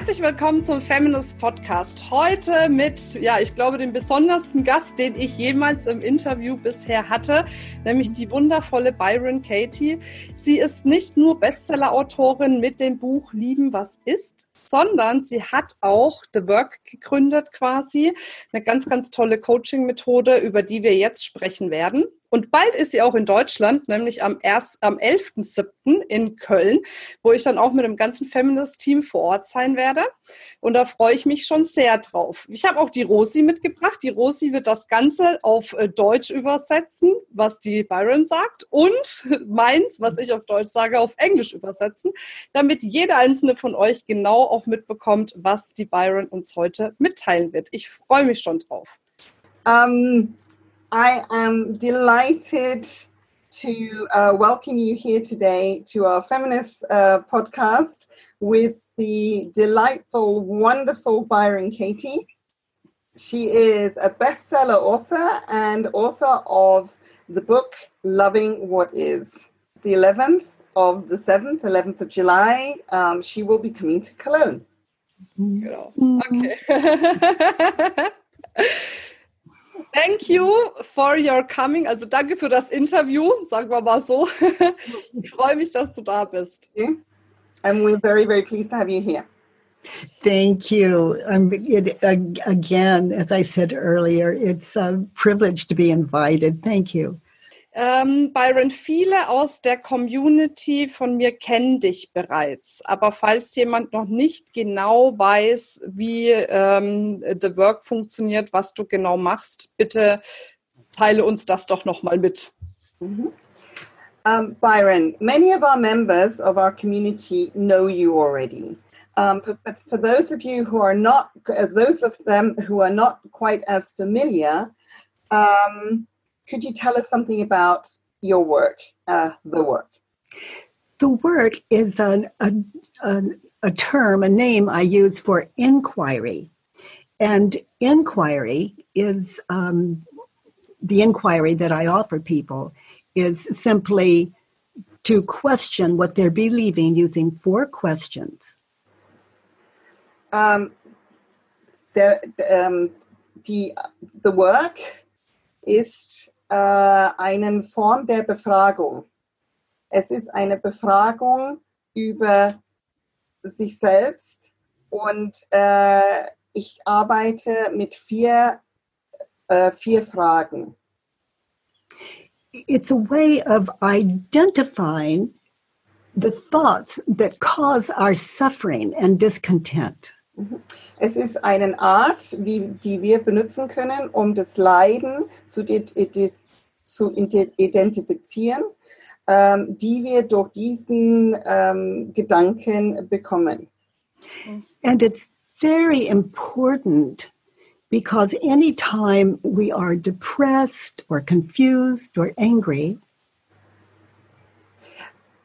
Herzlich willkommen zum Feminist Podcast. Heute mit, ja, ich glaube, dem besondersten Gast, den ich jemals im Interview bisher hatte, nämlich die wundervolle Byron Katie. Sie ist nicht nur Bestseller-Autorin mit dem Buch Lieben, was ist, sondern sie hat auch The Work gegründet quasi. Eine ganz, ganz tolle Coaching-Methode, über die wir jetzt sprechen werden. Und bald ist sie auch in Deutschland, nämlich am, am 11.07. in Köln, wo ich dann auch mit dem ganzen Feminist-Team vor Ort sein werde. Und da freue ich mich schon sehr drauf. Ich habe auch die Rosi mitgebracht. Die Rosi wird das Ganze auf äh, Deutsch übersetzen, was die Byron sagt, und meins, was ich auf Deutsch sage, auf Englisch übersetzen, damit jeder einzelne von euch genau auch mitbekommt, was die Byron uns heute mitteilen wird. Ich freue mich schon drauf. Um I am delighted to uh, welcome you here today to our feminist uh, podcast with the delightful, wonderful Byron Katie. She is a bestseller author and author of the book Loving What Is. The 11th of the 7th, 11th of July, um, she will be coming to Cologne. Okay. Thank you for your coming. Also danke für das Interview, sagen wir mal so. Ich freue mich, dass du da bist. And we're very, very pleased to have you here. Thank you. Um, it, again, as I said earlier, it's a privilege to be invited. Thank you. Ähm, Byron, viele aus der Community von mir kennen dich bereits. Aber falls jemand noch nicht genau weiß, wie ähm, The Work funktioniert, was du genau machst, bitte teile uns das doch nochmal mit. Mhm. Um, Byron, many of our members of our community know you already. Um, but, but, for those of you who are not, uh, those of them who are not quite as familiar, um, could you tell us something about your work, uh, the work? The work is an, a, a, a term, a name I use for inquiry. And inquiry is um, the inquiry that I offer people is simply to question what they're believing using four questions. Um, the, um, the, the work ist äh, eine Form der Befragung. Es ist eine Befragung über sich selbst und äh, ich arbeite mit vier, äh, vier Fragen. It's a way of identifying the thoughts that cause our suffering and discontent. Mhm. Es ist eine Art, wie, die wir benutzen können, um das Leiden zu, zu identifizieren, ähm, die wir durch diesen ähm, Gedanken bekommen. And it's very important because anytime we are depressed or confused or angry,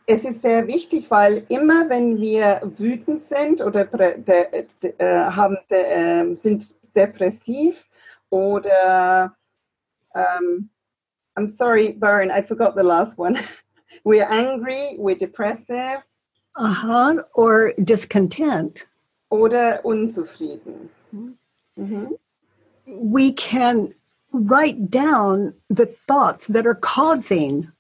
es ist sehr wichtig, weil immer wenn wir wütend sind oder de, de, de, äh, haben, äh, sind depressiv oder um, I'm sorry, Baron, I forgot the last one. we're angry, we're depressive. Uh-huh, or discontent. Oder unzufrieden. Mm-hmm. We can write down the thoughts that are causing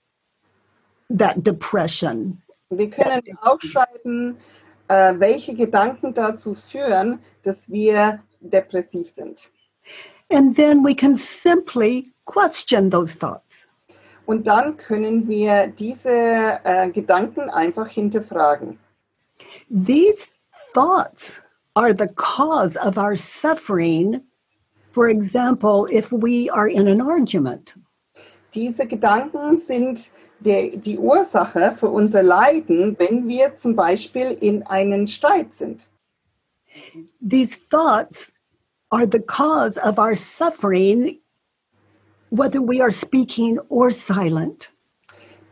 that depression. Wir können aufschreiben, äh, welche Gedanken dazu führen, dass wir depressiv sind. And then we can simply question those thoughts. Und dann können wir diese äh, Gedanken einfach hinterfragen. These thoughts are the cause of our suffering. For example, if we are in an argument. Diese Gedanken sind die, die Ursache für unser Leiden, wenn wir zum Beispiel in einen Streit sind. These thoughts are the cause of our suffering, whether we are speaking or silent.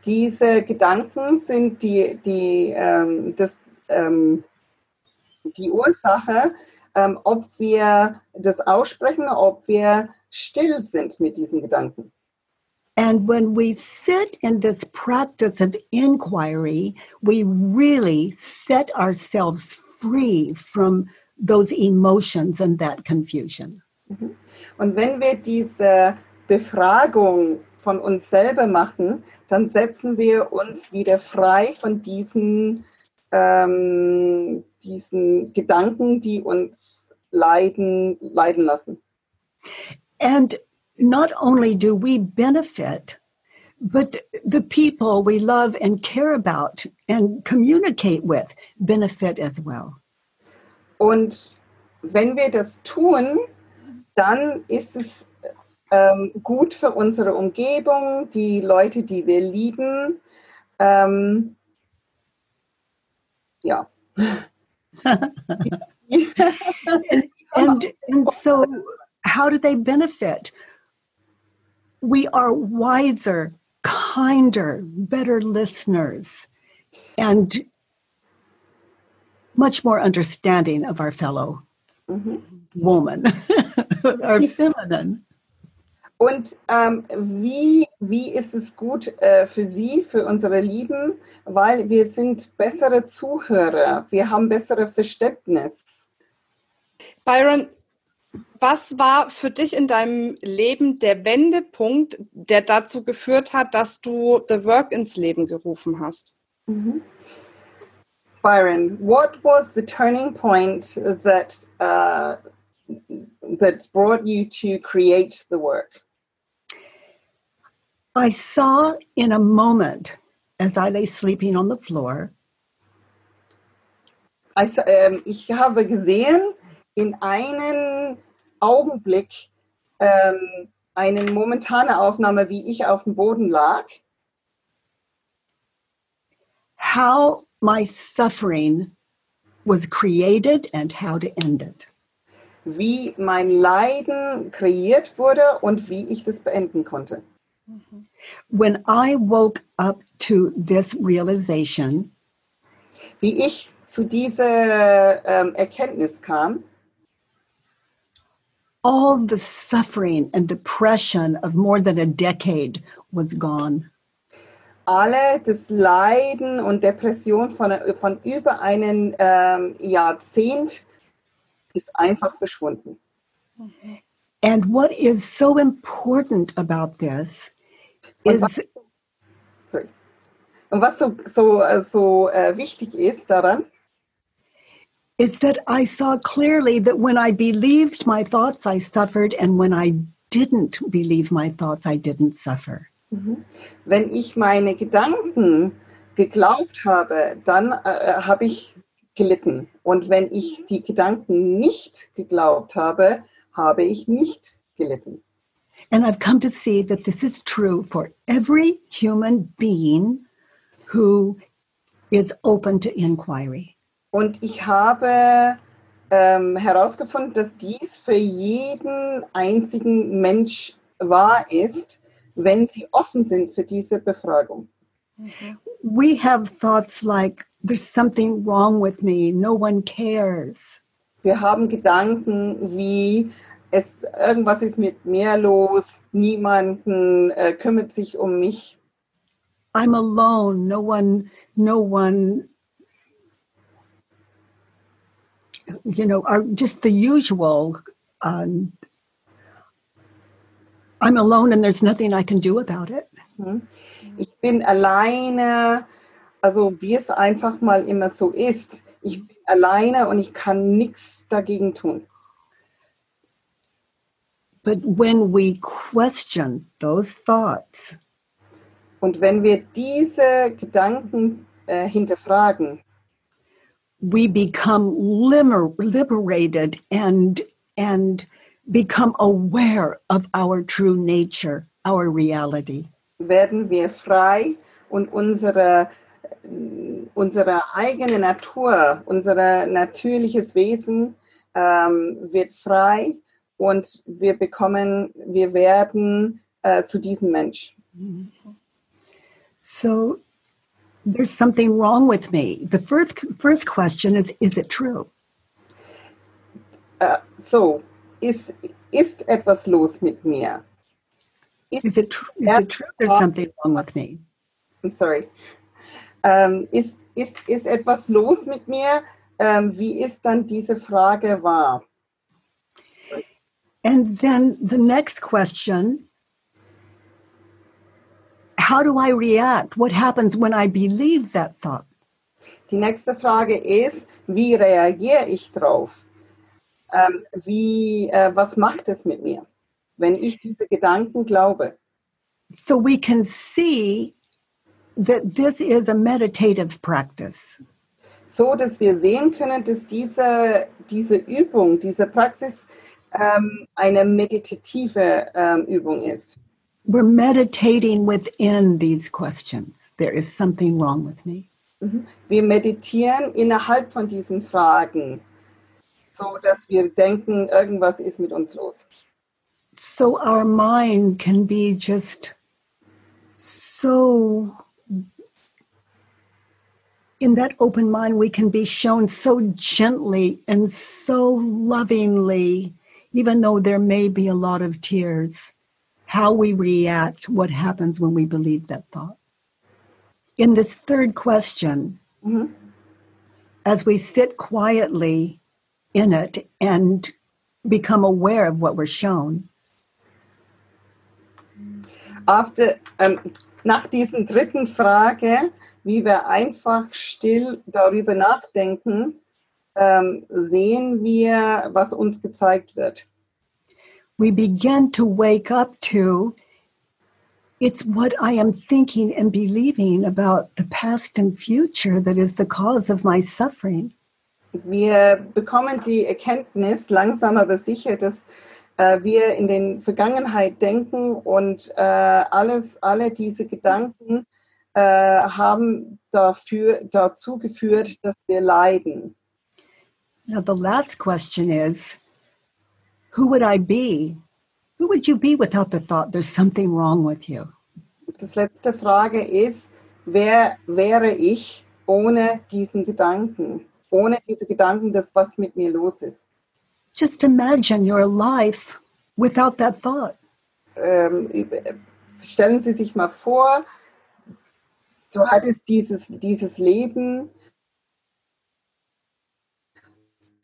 diese Gedanken sind die, die, ähm, das, ähm, die Ursache, ähm, ob wir das aussprechen, ob wir still sind mit diesen Gedanken. And when we sit in this practice of inquiry, we really set ourselves free from those emotions and that confusion. Mhm. Und wenn wir diese Befragung von uns selber machen, dann setzen wir uns wieder frei von diesen, ähm, diesen Gedanken, die uns leiden, leiden lassen. And not only do we benefit, but the people we love and care about and communicate with benefit as well. Und wenn wir das tun, dann ist es ähm, gut für unsere Umgebung, die Leute, die wir lieben. Ähm, ja. and and so how do they benefit we are wiser kinder better listeners and much more understanding of our fellow mm-hmm. woman our feminine Und ähm, wie, wie ist es gut äh, für Sie, für unsere Lieben? Weil wir sind bessere Zuhörer, wir haben bessere Verständnis. Byron, was war für dich in deinem Leben der Wendepunkt, der dazu geführt hat, dass du The Work ins Leben gerufen hast? Byron, what was the turning point that uh, that brought you to create the work? i saw in a moment as i lay sleeping on the floor Also, ähm, ich habe gesehen in einem Augenblick ähm, eine momentane Aufnahme, wie ich auf dem Boden lag, how my suffering was created and how to end it wie mein Leiden kreiert wurde und wie ich das beenden konnte. when i woke up to this realization Wie ich zu dieser ähm, Erkenntnis kam, all the suffering and depression of more than a decade was gone. alle das Leiden und Depression von, von über einem ähm, Jahrzehnt ist einfach verschwunden. And what is so important about this is Sorry. Und was so, so, äh, so äh, wichtig ist daran, is that I saw clearly that when I believed my thoughts, I suffered, and when I didn't believe my thoughts, I didn't suffer. Mhm. wenn ich meine Gedanken geglaubt habe, dann äh, äh, habe ich gelitten. Und wenn ich die Gedanken nicht geglaubt habe, habe ich nicht gelitten. And I've come to see that this is true for every human being who is open to inquiry. Und ich habe ähm, herausgefunden, dass dies für jeden einzigen Mensch wahr ist, wenn sie offen sind für diese Befragung. We have thoughts like, there's something wrong with me, no one cares. Wir haben Gedanken wie, es, irgendwas ist mit mir los, niemanden äh, kümmert sich um mich. I'm alone, no one, no one, you know, are just the usual. Um, I'm alone and there's nothing I can do about it. Ich bin alleine, also wie es einfach mal immer so ist. Ich bin alleine und ich kann nichts dagegen tun. But when we question those thoughts, Und wenn wir diese Gedanken äh, hinterfragen, we become liber- liberated and and become aware of our true nature, our reality. werden wir frei und unsere, unsere eigene Natur, unser natürliches Wesen ähm, wird frei und wir bekommen, wir werden äh, zu diesem Mensch. So there's something wrong with me. The first first question is is it true? Äh, so, ist, ist etwas los mit mir? Is it tr- is it true there's something wrong with me? I'm sorry. Um, ähm, ist, ist, ist etwas los mit mir? Ähm, wie ist dann diese Frage wahr? And then the next question how do I react? What happens when I believe that thought? Die nächste Frage ist, wie reagiere ich drauf? Ähm, wie, äh, was macht es mit mir, wenn ich diese Gedanken glaube? So we can see that this is a meditative practice. So, dass wir sehen können, dass diese, diese Übung, diese Praxis ähm, eine meditative ähm, Übung ist. We're meditating within these questions. There is something wrong with me. Mhm. Wir meditieren innerhalb von diesen Fragen, so dass wir denken, irgendwas ist mit uns los. So our mind can be just so in that open mind we can be shown so gently and so lovingly even though there may be a lot of tears how we react what happens when we believe that thought in this third question mm-hmm. as we sit quietly in it and become aware of what we're shown After, ähm, nach diesen dritten Frage, wie wir einfach still darüber nachdenken, ähm, sehen wir, was uns gezeigt wird. We begin to wake up to it's what I am thinking and believing about the past and future that is the cause of my suffering. Wir bekommen die Erkenntnis langsam aber sicher, dass äh, wir in den Vergangenheit denken und äh, alles, alle diese Gedanken äh, haben dafür, dazu geführt, dass wir leiden. Now, the last question is who would I be? Who would you be without the thought there's something wrong with you? Das letzte Frage ist, wer wäre ich ohne diesen Gedanken? Ohne diese Gedanken, dass was mit mir los ist. Just imagine your life without that thought. Ähm, stellen Sie sich mal vor, du hattest dieses, dieses Leben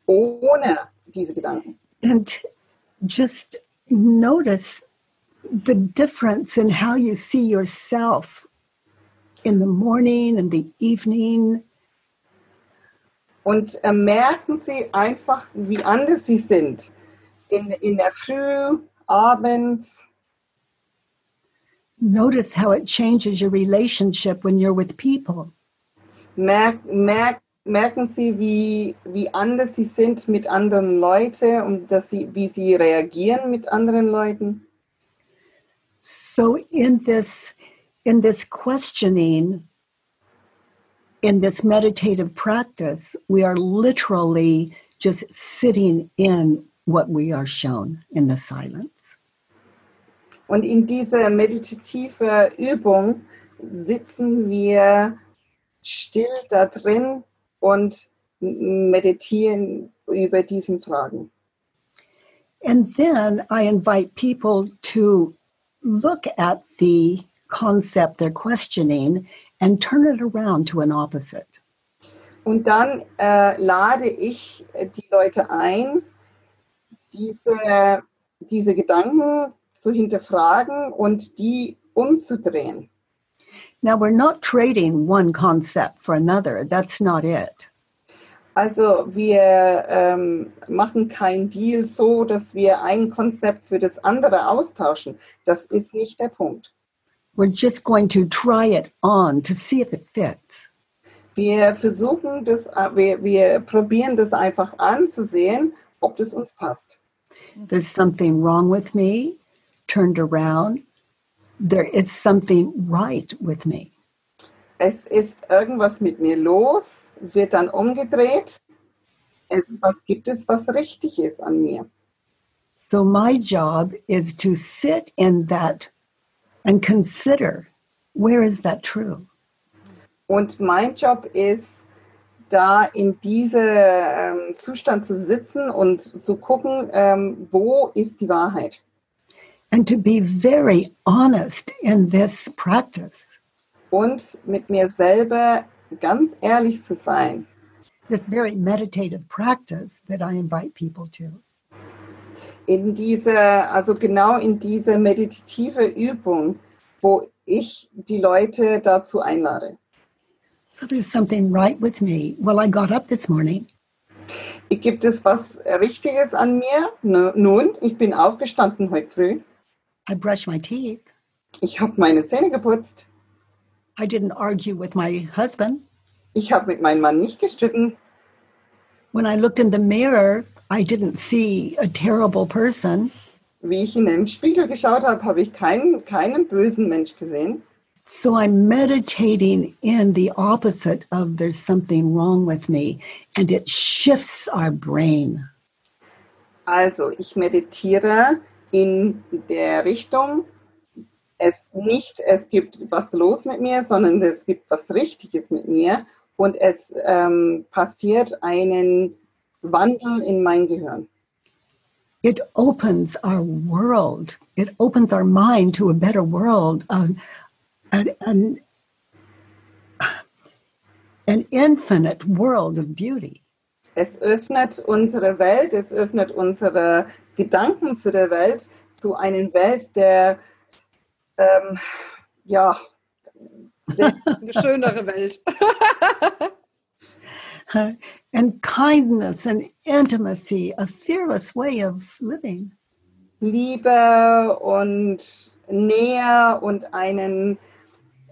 ohne diese Gedanken. and just notice the difference in how you see yourself in the morning and the evening. Und äh, merken Sie einfach, wie anders Sie sind. In, in der Früh, abends, notice how it changes your relationship when you're with people. Merk, merk, merken Sie, wie, wie anders Sie sind mit anderen Leuten und dass Sie, wie Sie reagieren mit anderen Leuten. so in this in this questioning in this meditative practice we are literally just sitting in what we are shown in the silence Und in dieser meditative Übung sitzen wir still da drin und meditieren über diesen Fragen. And then I invite people to look at the concept they're questioning and turn it around to an opposite. Und dann äh, lade ich die Leute ein, diese, diese Gedanken zu hinterfragen und die umzudrehen. Now, we're not trading one concept for another. That's not it. Also wir ähm, machen keinen Deal so, dass wir ein Konzept für das andere austauschen. Das ist nicht der Punkt. We're just going to try it on to see if it fits. Wir versuchen das, äh, wir, wir probieren das einfach anzusehen, ob das uns passt. There's something wrong with me, turned around. There is something right with me. Es ist irgendwas mit mir los, wird dann umgedreht. Es, was gibt es, was richtig ist an mir? So, my job is to sit in that and consider where is that true? Und mein Job ist, da in diesem ähm, Zustand zu sitzen und zu gucken, ähm, wo ist die Wahrheit. And to be very honest in this practice. Und mit mir selber ganz ehrlich zu sein. This very meditative practice that I invite people to. In diese, also genau in diese meditative Übung, wo ich die Leute dazu einlade. So there's something right with me. Well, I got up this morning Gibt es was Richtiges an mir? Nun, ich bin aufgestanden heute früh. I brushed my teeth. Ich habe meine Zähne geputzt. I didn't argue with my husband. Ich habe mit meinem Mann nicht gestritten. When I looked in the mirror, I didn't see a terrible person. Wie ich in den Spiegel geschaut habe, habe ich keinen, keinen bösen Mensch gesehen. So I'm meditating in the opposite of there's something wrong with me, and it shifts our brain. Also ich meditiere in der Richtung, es nicht, es gibt was los mit mir, sondern es gibt was Richtiges mit mir und es ähm, passiert einen Wandel in mein Gehirn. It opens our world. It opens our mind to a better world, an, an, an, an infinite world of beauty. Es öffnet unsere Welt, es öffnet unsere Gedanken zu der Welt, zu einer Welt der, ähm, ja, Eine schönere Welt. and kindness and intimacy, a fearless way of living. Liebe und Nähe und einen,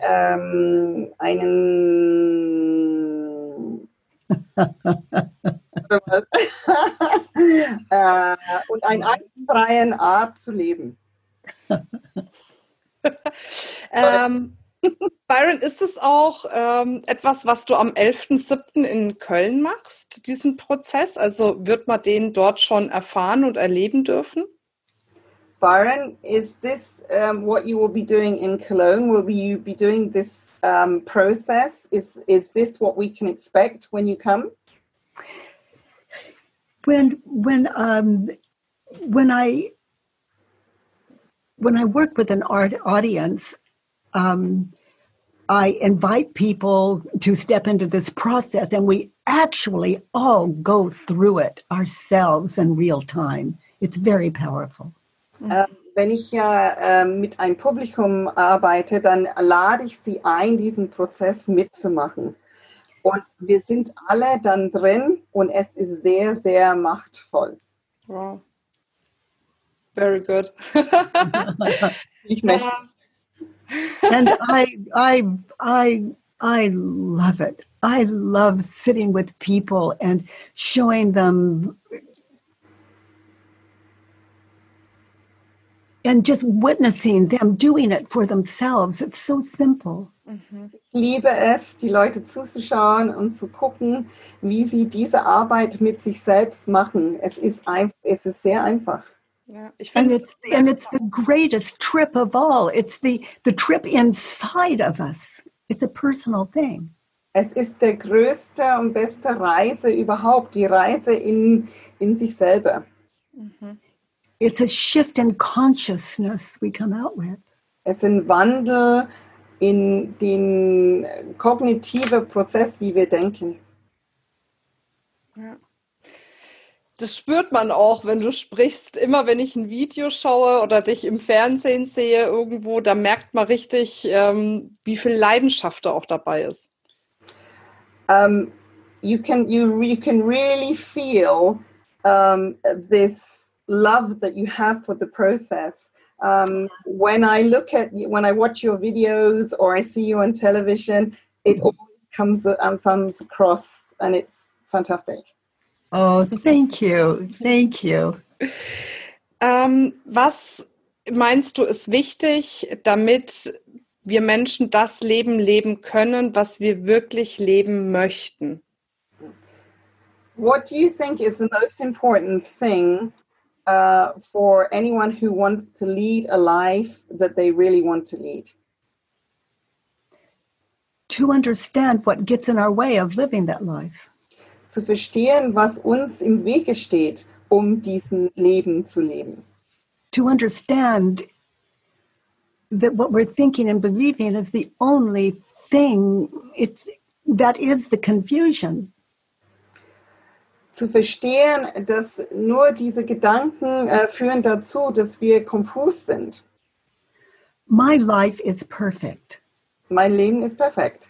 ähm, einen äh, und einen angstfreien Art zu leben. Ähm, Byron, ist es auch ähm, etwas, was du am 11.07. in Köln machst, diesen Prozess? Also wird man den dort schon erfahren und erleben dürfen? Byron, is this um, what you will be doing in Cologne? Will be you be doing this um, process? Is is this what we can expect when you come? When when um when i when i work with an art audience um i invite people to step into this process and we actually all go through it ourselves in real time it's very powerful Ähm, wenn ich ja ähm, mit einem Publikum arbeite, dann lade ich sie ein, diesen Prozess mitzumachen. Und wir sind alle dann drin und es ist sehr, sehr machtvoll. Wow. Very good. Ich möchte and i i i i love it i love sitting with people and showing them and just witnessing them doing it for themselves. It's so simple. Ich liebe es, die Leute zuzuschauen und zu gucken, wie sie diese Arbeit mit sich selbst machen. Es ist, ein, es ist sehr einfach. ja, ich and it's and it's the greatest trip of all. It's the the trip inside of us. It's a personal thing. Es ist der größte und beste Reise überhaupt, die Reise in, in sich selber. It's a shift in consciousness we come out with Es ist ein Wandel in den kognitiven Prozess, wie wir denken. Ja. Das spürt man auch, wenn du sprichst. Immer wenn ich ein Video schaue oder dich im Fernsehen sehe irgendwo, da merkt man richtig, ähm, wie viel Leidenschaft da auch dabei ist. um, you can you you can really feel um, this love that you have for the process. Um, when I look at you, when I watch your videos or I see you on television, it always comes um, comes across, and it's fantastic. oh thank you thank you Ähm, was meinst du ist wichtig, damit wir Menschen das Leben leben können, was wir wirklich leben möchten? What do you think is the most important thing uh, for anyone who wants to lead a life that they really want to lead? to understand what gets in our way of living that life. Zu verstehen, was uns im Wege steht, um diesen Leben zu leben. To understand that what we're thinking and believing is the only thing it's that is the confusion. Zu verstehen, dass nur diese Gedanken äh, führen dazu, dass wir konfus sind. My life is perfect, Mein Leben ist perfekt.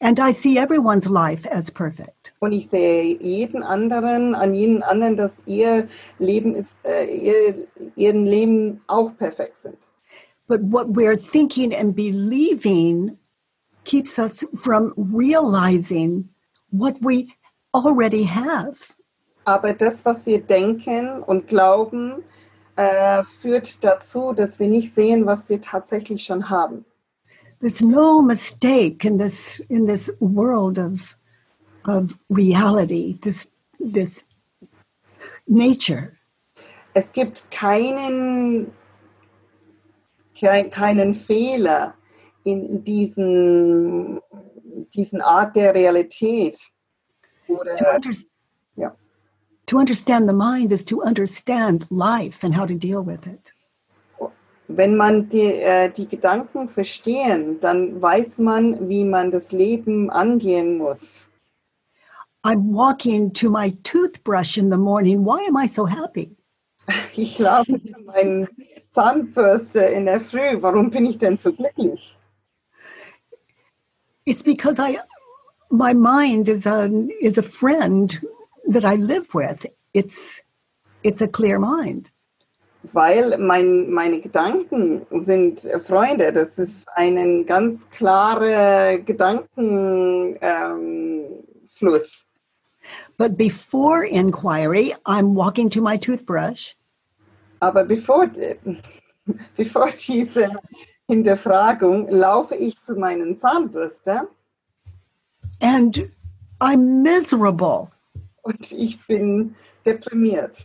and I see everyone's life as perfect. Und ich sehe jeden anderen, an jeden anderen, dass ihr Leben ist, äh, ihr, ihren Leben auch perfekt sind. But what we're thinking and believing keeps us from realizing what we already have. Aber das, was wir denken und glauben, äh, führt dazu, dass wir nicht sehen, was wir tatsächlich schon haben. There's no mistake in this in this world of of reality, this this nature. Es gibt keinen, kein, keinen Fehler in diesen, diesen Art der Realität. To, under, ja. to understand the mind is to understand life and how to deal with it. Wenn man die, äh, die Gedanken verstehen, dann weiß man, wie man das Leben angehen muss. I'm walking to my toothbrush in the morning. Why am I so happy? Ich laufe zu meinen Zahnbürste in der Früh. Warum bin ich denn so glücklich? It's because I my mind is a is a friend that I live with. It's it's a clear mind. Weil mein, meine Gedanken sind Freunde. Das ist ein ganz klarer Gedankenfluss. Ähm. But before inquiry, I'm walking to my toothbrush Aber bevor, bevor diese Hinterfragung laufe ich zu meinen Zahnbürste and I'm miserable. und ich bin deprimiert.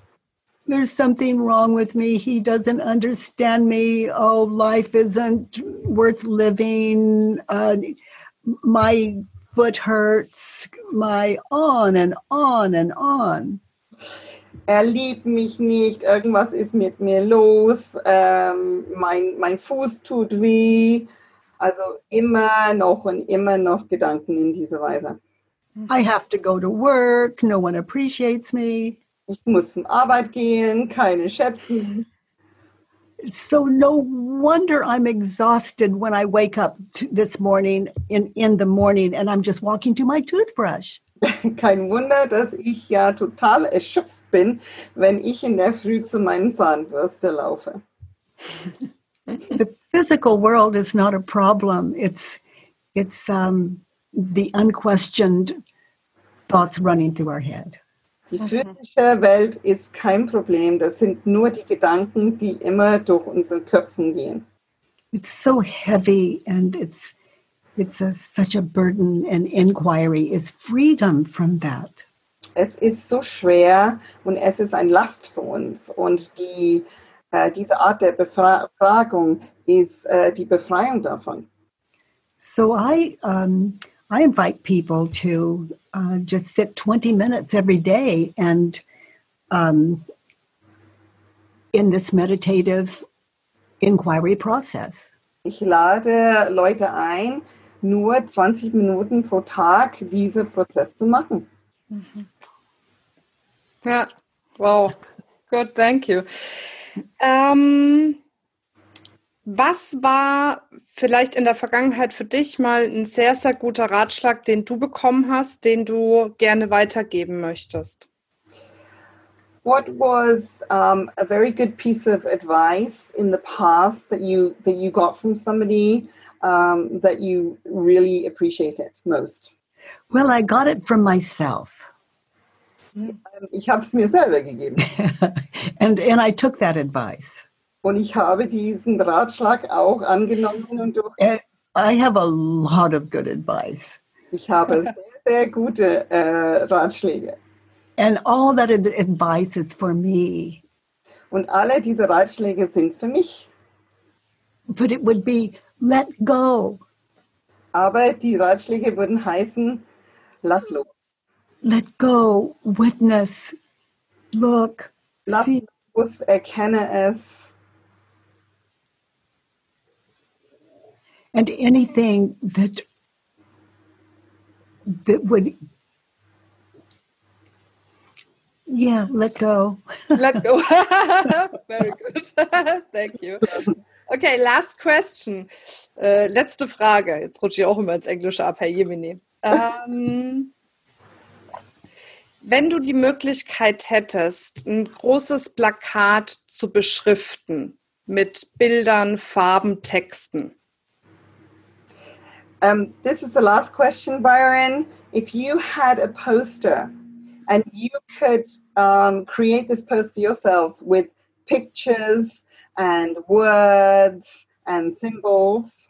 There's something wrong with me. He doesn't understand me. Oh, life isn't worth living. Uh, my foot hurts. My on and on and on. Er liebt mich nicht, irgendwas ist mit mir los, ähm, mein, mein Fuß tut weh. Also immer noch und immer noch Gedanken in dieser Weise. I have to go to work. No one appreciates me. Ich muss zur Arbeit gehen, keine schätzen. So no wonder I'm exhausted when I wake up this morning in, in the morning and I'm just walking to my toothbrush. Kein Wunder, dass ich ja total erschöpft bin, wenn ich in der Früh zu meinen Zahnbürste laufe. the physical world is not a problem. It's it's um, the unquestioned thoughts running through our head. Die physische Welt ist kein Problem, das sind nur die Gedanken, die immer durch unsere Köpfen gehen. It's so heavy and it's it's a, such a burden. And inquiry is freedom from that. Es ist so schwer und es ist ein Last für uns. Und die, diese Art der Befragung ist äh, die Befreiung davon. So I um, I invite people to uh, just sit 20 minutes every day and um, in this meditative inquiry process. Ich lade Leute ein, nur 20 Minuten pro Tag diesen Prozess zu machen. Ja, wow. Good, thank you. Ähm, was war vielleicht in der Vergangenheit für dich mal ein sehr, sehr guter Ratschlag, den du bekommen hast, den du gerne weitergeben möchtest? What was um, a very good piece of advice in the past that you that you got from somebody um, that you really appreciated most? Well, I got it from myself. Ähm, Ich habe es mir selber gegeben and and I took that advice. und ich habe diesen Ratschlag auch angenommen und durch. And I have a lot of good advice. Ich habe sehr, sehr gute äh, Ratschläge. And all that ad- advice is for me. Und alle diese Ratschläge sind für mich. But it would be let go. Aber die Ratschläge würden heißen, lass los. Let go, witness, look, Lass see. los, erkenne es. and anything that that would yeah let go Let go. Very good. Thank you. Okay, last question. Äh, letzte Frage. Jetzt rutsche ich auch immer ins Englische ab, Herr Jemini. Ähm, wenn du die Möglichkeit hättest, ein großes Plakat zu beschriften mit Bildern, Farben, Texten, Um, this is the last question, Byron. If you had a poster and you could um, create this poster yourselves with pictures and words and symbols,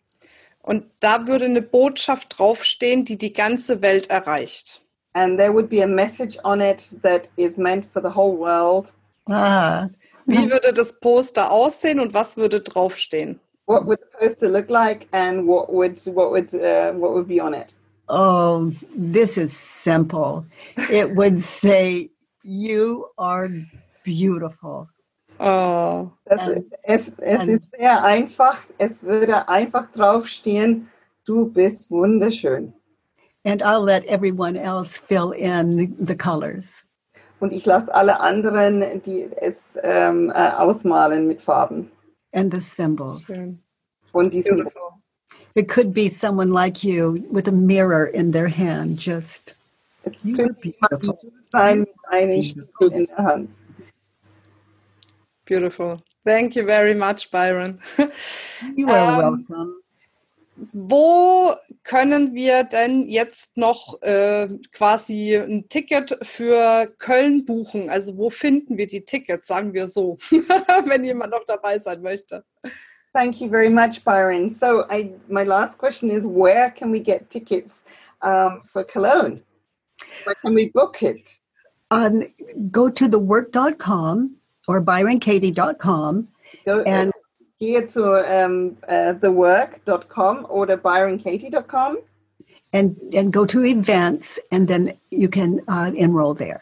und da würde eine Botschaft draufstehen, die die ganze Welt erreicht. And there would be a message on it that is meant for the whole world, ah Wie würde das Poster aussehen und was würde draufstehen? what would the poster look like, and what would what would uh, what would be on it? oh this is simple it would say you are beautiful Oh, Das, Ähm, es es ähm. ist sehr einfach. Es würde einfach draufstehen, du bist wunderschön. And i'll let everyone else fill in the colors Und ich lasse alle anderen, die es ähm, äh, ausmalen mit Farben. and the symbols schön. Und die sind, Beautiful. it could be someone like you with a mirror in their hand just es You könnte are jemand wie beautiful. sein mit einem Spiegel in der Hand. Beautiful. Thank you very much, Byron. you are Um, welcome Wo können wir denn jetzt noch äh, quasi ein Ticket für Köln buchen? Also wo finden wir die Tickets, sagen wir so, wenn jemand noch dabei sein möchte? Thank you very much, Byron. So, I, my last question is where can we get tickets um, for Cologne? Where can we book it? um, go to thework.com or byronkatie.com Go, and gehe zu um, uh, thework.com oder byronkatie.com and and go to events and then you can uh, enroll there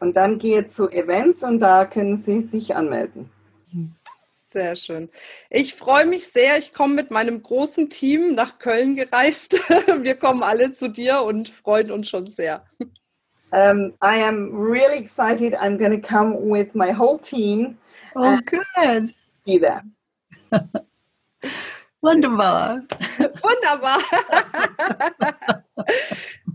und dann gehe zu Events und da können Sie sich anmelden. Sehr schön. Ich freue mich sehr. Ich komme mit meinem großen Team nach Köln gereist. Wir kommen alle zu dir und freuen uns schon sehr. Um, I am really excited. I'm going to come with my whole team. oh good Be there. wonderful Wunderbar.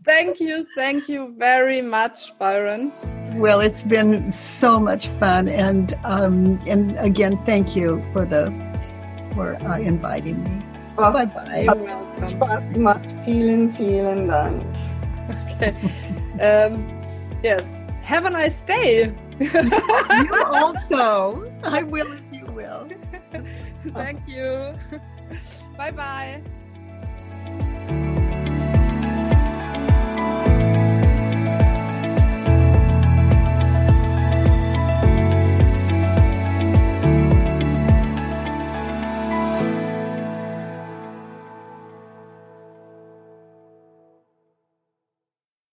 thank you, thank you very much, Byron. well it's been so much fun and um, and again thank you for the for uh, inviting me Was bye bye You're welcome. Spaß gemacht. Vielen, vielen Dank. Okay. Um, yes. Have a nice day. you also i will if you will Thank you. Bye bye.